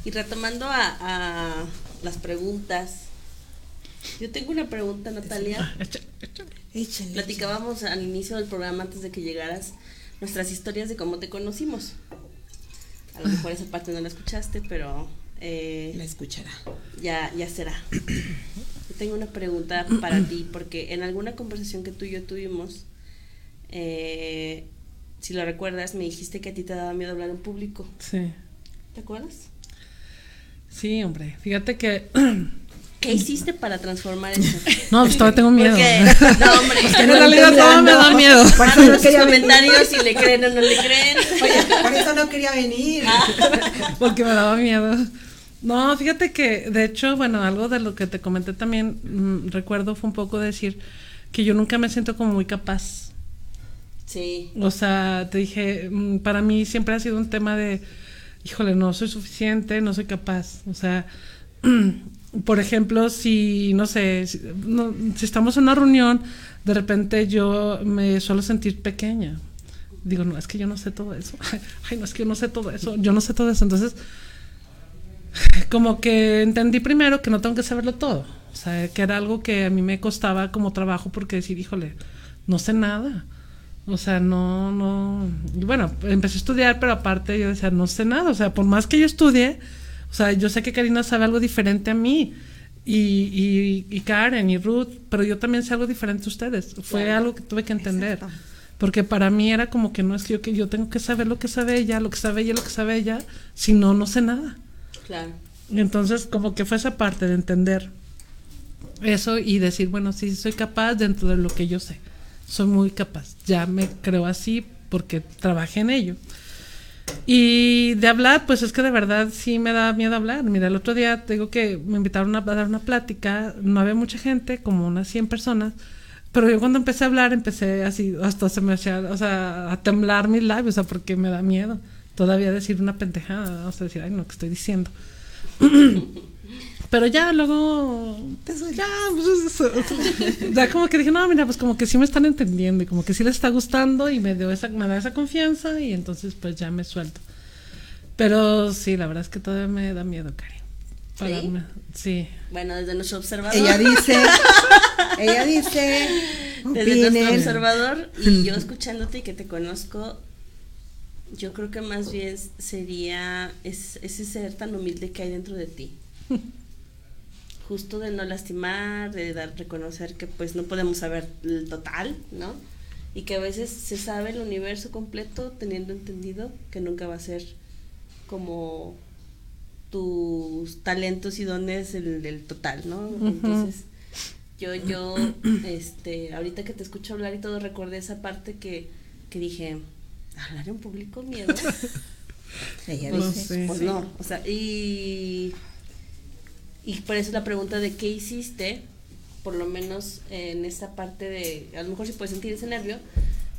y retomando a, a las preguntas. Yo tengo una pregunta, Natalia. Echa- Échenle. Platicábamos al inicio del programa, antes de que llegaras, nuestras historias de cómo te conocimos. A lo mejor esa parte no la escuchaste, pero eh, La escuchará. ya, ya será. Yo tengo una pregunta para ti, porque en alguna conversación que tú y yo tuvimos, eh, si lo recuerdas, me dijiste que a ti te daba miedo hablar en público. Sí. ¿Te acuerdas? Sí, hombre. Fíjate que. ¿Qué hiciste para transformar eso? No, pues todavía tengo miedo. Porque, no, hombre, En realidad todo me da miedo. Por eso no quería venir. comentarios si le creen o no le creen. Oye, por eso no quería venir. Porque me daba miedo. No, fíjate que, de hecho, bueno, algo de lo que te comenté también, mm, recuerdo fue un poco decir que yo nunca me siento como muy capaz. Sí, O sea, te dije, mm, para mí siempre ha sido un tema de, híjole, no soy suficiente, no soy capaz. O sea, por ejemplo, si, no sé, si, no- estamos en una reunión, de repente yo me suelo sentir pequeña. Digo, no, es que yo no sé todo eso. Ay, no, es que yo no sé todo eso. Yo no sé todo eso. Entonces, como que entendí primero que no tengo que saberlo todo. O sea, que era algo que a mí me costaba como trabajo porque decir, híjole, no sé nada. O sea, no, no. Bueno, empecé a estudiar, pero aparte yo decía, no sé nada. O sea, por más que yo estudie, o sea, yo sé que Karina sabe algo diferente a mí. Y, y, y Karen y Ruth, pero yo también sé algo diferente a ustedes. Fue Claro. algo que tuve que entender. Exacto. Porque para mí era como que no es que yo, que yo tengo que saber lo que sabe ella, lo que sabe ella, lo que sabe ella, si no, no sé nada. claro. Entonces como que fue esa parte de entender eso y decir, bueno, sí, soy capaz dentro de lo que yo sé. Soy muy capaz. Ya me creo así porque trabajé en ello. Y de hablar, pues es que de verdad sí me da miedo hablar. Mira, el otro día digo que me invitaron a, a dar una plática, no había mucha gente, como unas 100 personas, Pero yo cuando empecé a hablar, empecé así, hasta se me hacía, o sea, a temblar mis labios, o sea, porque me da miedo todavía decir una pendejada, o sea, decir, ay, no, ¿qué estoy diciendo? Pero ya luego, ya, pues, ya como que dije, no, mira, pues como que sí me están entendiendo y como que sí les está gustando y me, dio esa, me da esa confianza y entonces pues ya me suelto. Pero sí, la verdad es que todavía me da miedo. Pararme. Sí. Bueno, desde nuestro observador. Ella dice, ella dice, Desde nuestro observador y yo escuchándote y que te conozco, yo creo que más bien sería es- ese ser tan humilde que hay dentro de ti. Justo de no lastimar, de dar, reconocer que pues no podemos saber el total, ¿no? Y que a veces se sabe el universo completo teniendo entendido que nunca va a ser como tus talentos y dones el, el total, ¿no? Entonces, yo, yo, este, ahorita que te escucho hablar y todo, recordé esa parte que, que dije, hablar en público miedo. Ella No dice, sé. Pues no, o sea, y, y por eso la pregunta de qué hiciste, por lo menos en esta parte de, a lo mejor sí puedes sentir ese nervio,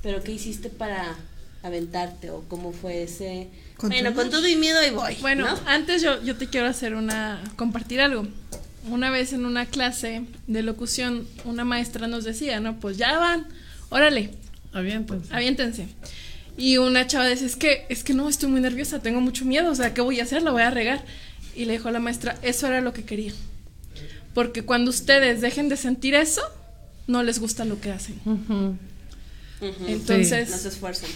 pero qué hiciste para aventarte o cómo fue ese... Controlar. Bueno, con todo y miedo ahí voy. Bueno, ¿no? antes yo, yo te quiero hacer una, compartir algo. Una vez en una clase de locución, una maestra nos decía, no, pues ya van, órale, Aviéntense. aviéntense. Y una chava dice, es que, es que no, estoy muy nerviosa, tengo mucho miedo, o sea, ¿qué voy a hacer? La voy a regar. Y le dijo a la maestra, eso era lo que quería. Porque cuando ustedes dejen de sentir eso, no les gusta lo que hacen. Entonces, No se esfuerzan.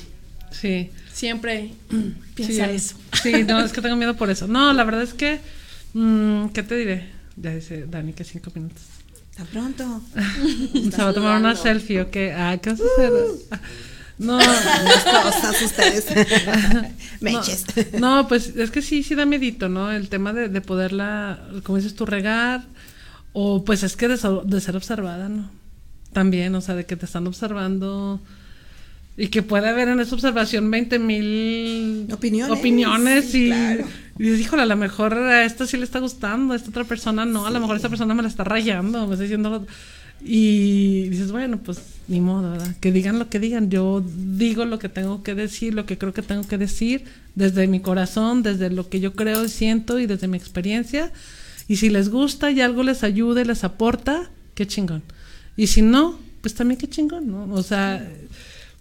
Sí. siempre piensa sí, eso. Sí, no, es que tengo miedo por eso. No, la verdad es que, mm, ¿qué te diré? Ya dice Dani que cinco minutos. Tan pronto. Se va a tomar una selfie o qué. Ah, ¿qué vas a hacer? Ah, No, Las cosas ustedes. Meches. no, pues es que sí, sí da miedito, ¿no? El tema de, de poderla, como dices tú, regar, o pues es que de, so- de ser observada, ¿no? También, o sea, de que te están observando y que puede haber en esa observación 20 mil Opiniones, opiniones y, claro. y dices, híjole, a lo mejor a esta sí le está gustando, a esta otra persona no, a lo mejor esta persona me la está rayando, me está diciendo... Y dices, bueno, pues ni modo, ¿verdad? Que digan lo que digan. Yo digo lo que tengo que decir, lo que creo que tengo que decir, desde mi corazón, desde lo que yo creo y siento y desde mi experiencia. Y si les gusta y algo les ayuda y les aporta, qué chingón. Y si no, pues también qué chingón, ¿no? O sea,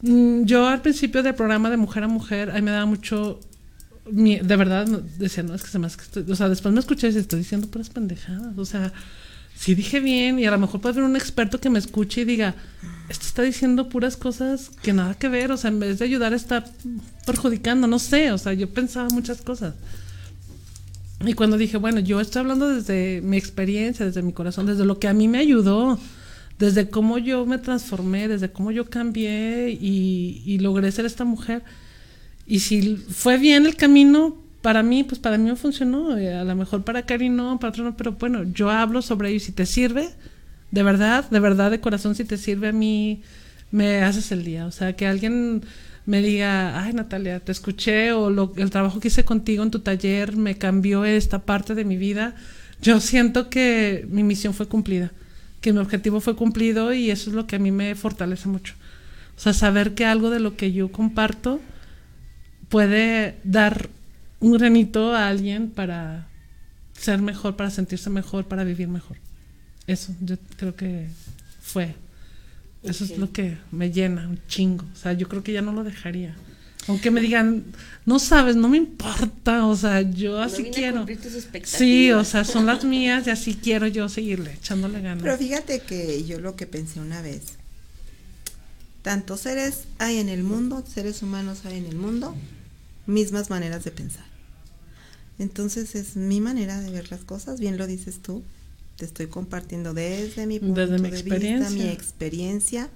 mm, yo al principio del programa de Mujer a Mujer, ahí me daba mucho de verdad decía, no, es que se me hace que estoy, o sea, después me escuché y estoy diciendo puras pendejadas, o sea, sí dije bien y a lo mejor puede haber un experto que me escuche y diga, esto está diciendo puras cosas que nada que ver, o sea, en vez de ayudar está perjudicando, no sé, o sea, yo pensaba muchas cosas. Y cuando dije, bueno, yo estoy hablando desde mi experiencia, desde mi corazón, desde lo que a mí me ayudó, desde cómo yo me transformé, desde cómo yo cambié y, y logré ser esta mujer. Y si fue bien el camino, para mí, pues para mí funcionó. eh, A lo mejor para Cari no, para otro no, pero bueno, yo hablo sobre ello. Si te sirve, de verdad, de verdad, de corazón, si te sirve a mí, me haces el día. O sea, que alguien me diga, ay Natalia, te escuché o lo, el trabajo que hice contigo en tu taller me cambió esta parte de mi vida. Yo siento que mi misión fue cumplida, que mi objetivo fue cumplido y eso es lo que a mí me fortalece mucho. O sea, saber que algo de lo que yo comparto puede dar un granito a alguien para ser mejor, para sentirse mejor, para vivir mejor. Eso, yo creo que fue. Eso es lo que me llena un chingo. O sea, yo creo que ya no lo dejaría. Aunque me digan, no sabes, no me importa. O sea, yo así vine a quiero. cumplir tus expectativas. Sí, o sea, son las mías y así quiero yo seguirle, echándole ganas. Pero fíjate que yo lo que pensé una vez, tantos seres hay en el mundo, seres humanos hay en el mundo, mismas maneras de pensar. Entonces es mi manera de ver las cosas, bien lo dices tú, te estoy compartiendo desde mi punto Desde mi de experiencia. vista, mi experiencia.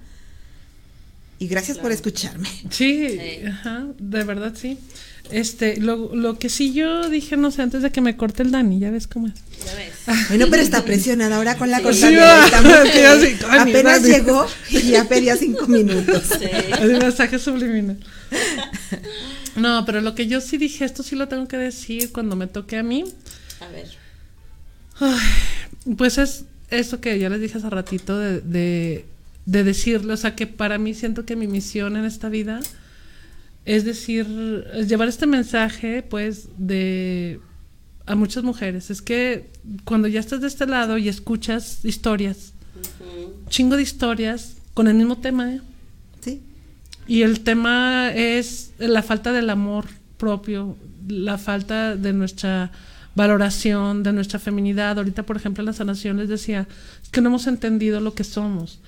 Y gracias por escucharme. Sí, Sí. ajá, de verdad sí. Este, lo, lo que sí yo dije, no sé, antes de que me corte el Dani, ya ves cómo es. Ya ves. Bueno, pero está presionada ahora con la Sí. Sí, Sí, apenas Dani. llegó y ya pedía cinco minutos. Sí. El mensaje subliminal. No, pero lo que yo sí dije, esto sí lo tengo que decir cuando me toque a mí, A ver. pues es eso que ya les dije hace ratito de, de de decirle, o sea, que para mí siento que mi misión en esta vida es decir, es llevar este mensaje, pues, de a muchas mujeres. Es que cuando ya estás de este lado y escuchas historias, chingo de historias con el mismo tema, ¿eh? Y el tema es la falta del amor propio, la falta de nuestra valoración, de nuestra feminidad. Ahorita, por ejemplo, en la sanación les decía que no hemos entendido lo que somos.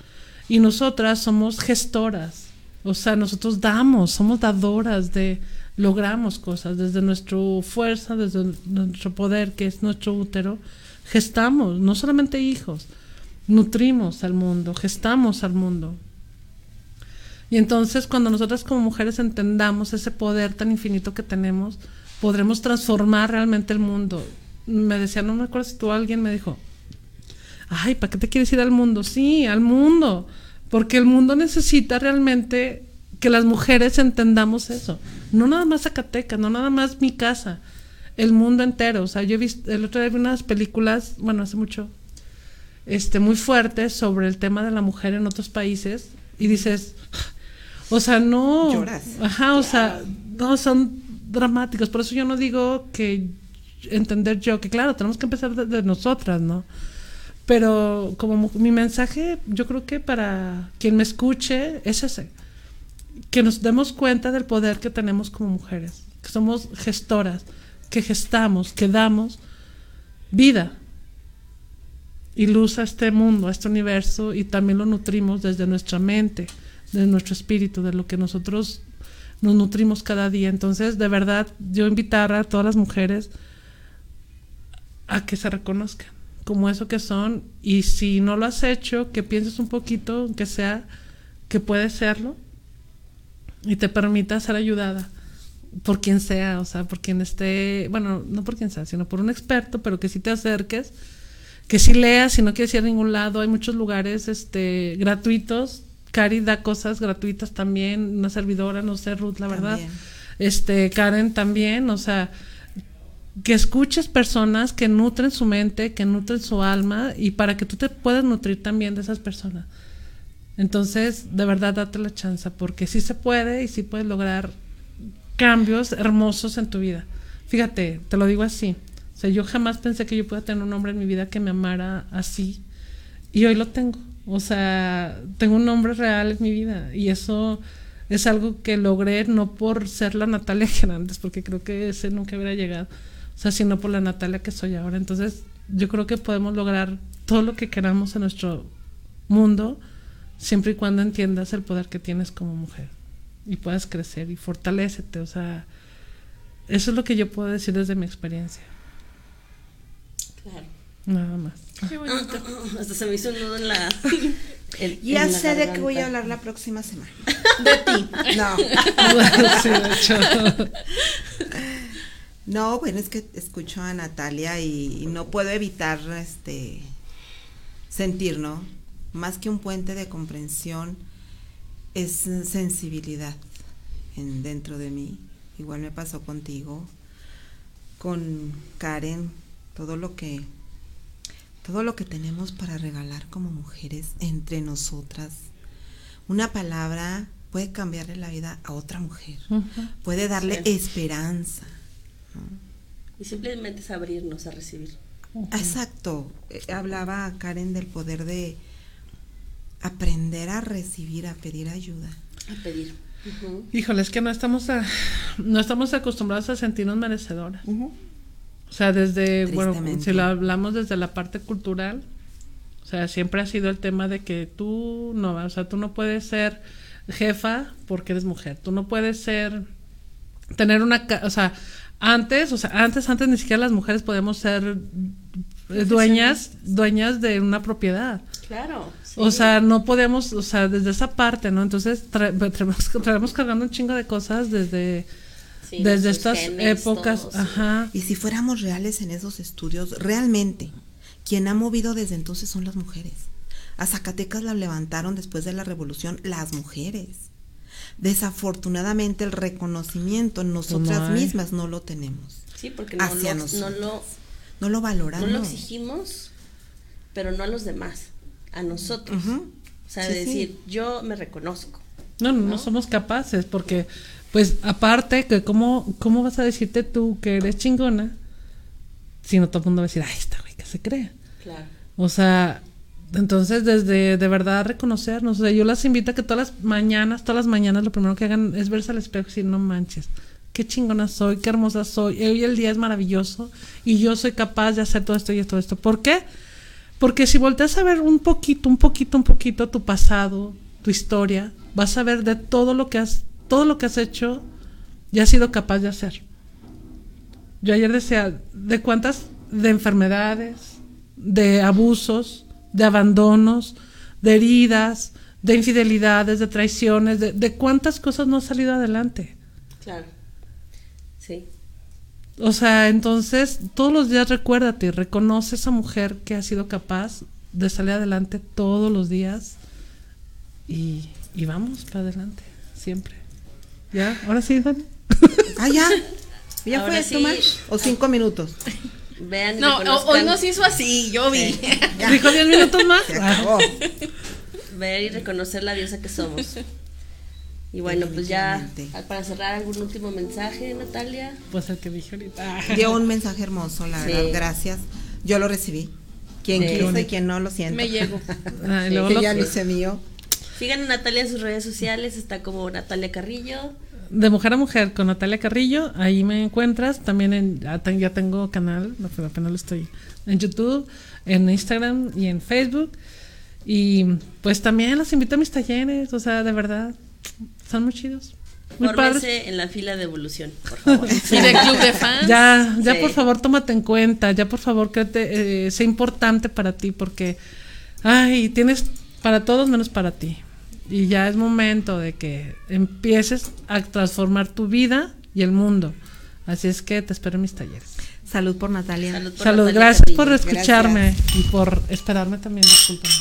Y nosotras somos gestoras. O sea, nosotros damos, somos dadoras de, logramos cosas desde nuestra fuerza, desde nuestro poder, que es nuestro útero. Gestamos, no solamente hijos, nutrimos al mundo, gestamos al mundo. Y entonces cuando nosotras como mujeres entendamos ese poder tan infinito que tenemos, podremos transformar realmente el mundo. Me decía, no me acuerdo si tú alguien me dijo, ay, ¿para qué te quieres ir al mundo? Sí, al mundo, porque el mundo necesita realmente que las mujeres entendamos eso. No nada más Zacatecas, no nada más mi casa, el mundo entero. O sea, yo he visto, el otro día vi unas películas, bueno, hace mucho, este, muy fuertes sobre el tema de la mujer en otros países y dices, o sea, no. Lloras. Ajá, o sea, no, son dramáticos. Por eso yo no digo que entender yo, que claro, tenemos que empezar desde nosotras, ¿no? Pero como mi mensaje, yo creo que para quien me escuche es ese, que nos demos cuenta del poder que tenemos como mujeres, que somos gestoras, que gestamos, que damos vida y luz a este mundo, a este universo, y también lo nutrimos desde nuestra mente, de nuestro espíritu, de lo que nosotros nos nutrimos cada día. Entonces, de verdad, yo invitar a todas las mujeres a que se reconozcan como eso que son y si no lo has hecho, que pienses un poquito, que sea, que puede serlo y te permita ser ayudada por quien sea, o sea, por quien esté, bueno, no por quien sea, sino por un experto, pero que sí te acerques, que sí leas, si no quieres ir a ningún lado, hay muchos lugares este gratuitos Cari da cosas gratuitas también, una servidora, no sé, Ruth, la verdad. Este, Karen también, o sea, que escuches personas que nutren su mente, que nutren su alma y para que tú te puedas nutrir también de esas personas. Entonces, de verdad, date la chance, porque sí se puede y sí puedes lograr cambios hermosos en tu vida. Fíjate, te lo digo así. O sea, yo jamás pensé que yo pudiera tener un hombre en mi vida que me amara así. Y hoy lo tengo. O sea, tengo un nombre real en mi vida y eso es algo que logré no por ser la Natalia que porque creo que ese nunca hubiera llegado, o sea, sino por la Natalia que soy ahora. Entonces, yo creo que podemos lograr todo lo que queramos en nuestro mundo, siempre y cuando entiendas el poder que tienes como mujer y puedas crecer y fortalecete, o sea, eso es lo que yo puedo decir desde mi experiencia. Claro. Nada más. Qué bonito. Hasta se me hizo un nudo en la. Ya en la sé de qué voy a hablar la próxima semana. De ti. No. No, bueno, es que escucho a Natalia y, y no puedo evitar este sentir, ¿no? Más que un puente de comprensión, es sensibilidad en, dentro de mí. Igual me pasó contigo, con Karen, todo lo que todo lo que tenemos para regalar como mujeres entre nosotras. Una palabra puede cambiarle la vida a otra mujer, puede darle Sí. esperanza. Y simplemente es abrirnos a recibir. Exacto. Eh, Hablaba Karen del poder de aprender a recibir, a pedir ayuda. A pedir. Híjole, es que no estamos a- no estamos acostumbrados a sentirnos merecedoras. O sea, desde, bueno, si lo hablamos desde la parte cultural, o sea, siempre ha sido el tema de que tú no, o sea, tú no puedes ser jefa porque eres mujer, tú no puedes ser, tener una, o sea, antes, o sea, antes, antes ni siquiera las mujeres podíamos ser eh, dueñas, dueñas de una propiedad. Claro. sí. O sea, no podemos, o sea, desde esa parte, ¿no? Entonces tra- traemos, traemos cargando un chingo de cosas desde, Sí, desde estas genes, épocas. todo, sí. Ajá. Y si fuéramos reales en esos estudios, realmente, quien ha movido desde entonces son las mujeres. A Zacatecas la levantaron después de la revolución las mujeres. Desafortunadamente el reconocimiento en nosotras mismas no lo tenemos. Sí, porque no, hacia lo, no, lo, No lo no valoramos. lo exigimos, pero no a los demás, a nosotros. O sea, Sí, de sí. decir, yo me reconozco. No, no, no somos capaces, porque, pues, aparte, que cómo, ¿cómo vas a decirte tú que eres chingona si no todo el mundo va a decir, ay, esta güey, que se cree? Claro. O sea, entonces, desde de verdad reconocernos. O sea, yo las invito a que todas las mañanas, todas las mañanas, lo primero que hagan es verse al espejo y decir, no manches, qué chingona soy, qué hermosa soy. Hoy el día es maravilloso y yo soy capaz de hacer todo esto y todo esto. ¿Por qué? Porque si volteas a ver un poquito, un poquito, un poquito tu pasado, tu historia, vas a ver de todo lo que has, todo lo que has hecho y has sido capaz de hacer. Yo ayer decía, ¿de cuántas de enfermedades, de abusos, de abandonos, de heridas, de infidelidades, de traiciones, de, de cuántas cosas no has salido adelante? Claro. Sí. O sea, entonces todos los días recuérdate, reconoce esa mujer que ha sido capaz de salir adelante todos los días y, y vamos para adelante, siempre. ¿Ya? ¿Ahora sí, Dani? Ah, ya. ¿Ya Ahora fue sí. ¿O cinco minutos? Vean No, hoy nos hizo así, yo vi. ¿Dijo 10 minutos más? Se Ah. acabó. ver y reconocer la diosa que somos. Y bueno, pues ya para cerrar algún último mensaje, Natalia. Pues el que dije ahorita. Ah. Dio un mensaje hermoso, la Sí. verdad. Gracias. Yo lo recibí. Quien Sí. quiso y quien no, lo siento. Me llego. Ah, y Sí, luego que lo- ya lo hice mío. Sigan a Natalia en sus redes sociales, está como Natalia Carrillo. De mujer a mujer con Natalia Carrillo, ahí me encuentras. También en, ya, ten- ya tengo canal, pero apenas lo estoy en YouTube, en Instagram y en Facebook. Y pues también los invito a mis talleres, o sea, de verdad, están muy chidos. Muy en la fila de evolución, por favor. Y de club de fans. Ya, ya Sí. por favor tómate en cuenta, ya por favor créete, eh, sea importante para ti porque, ay, tienes para todos menos para ti. Y ya es momento de que empieces a transformar tu vida y el mundo. Así es que te espero en mis talleres. Salud por Natalia. Salud por Salud, Natalia gracias por escucharme y por esperarme también, discúlpame.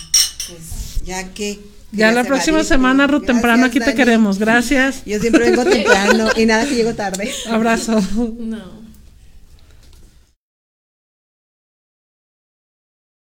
Pues, ya que. Ya la próxima semana, Ruth, Gracias, temprano, aquí te queremos. Gracias. Yo siempre vengo temprano y nada que llego tarde. Abrazo. No.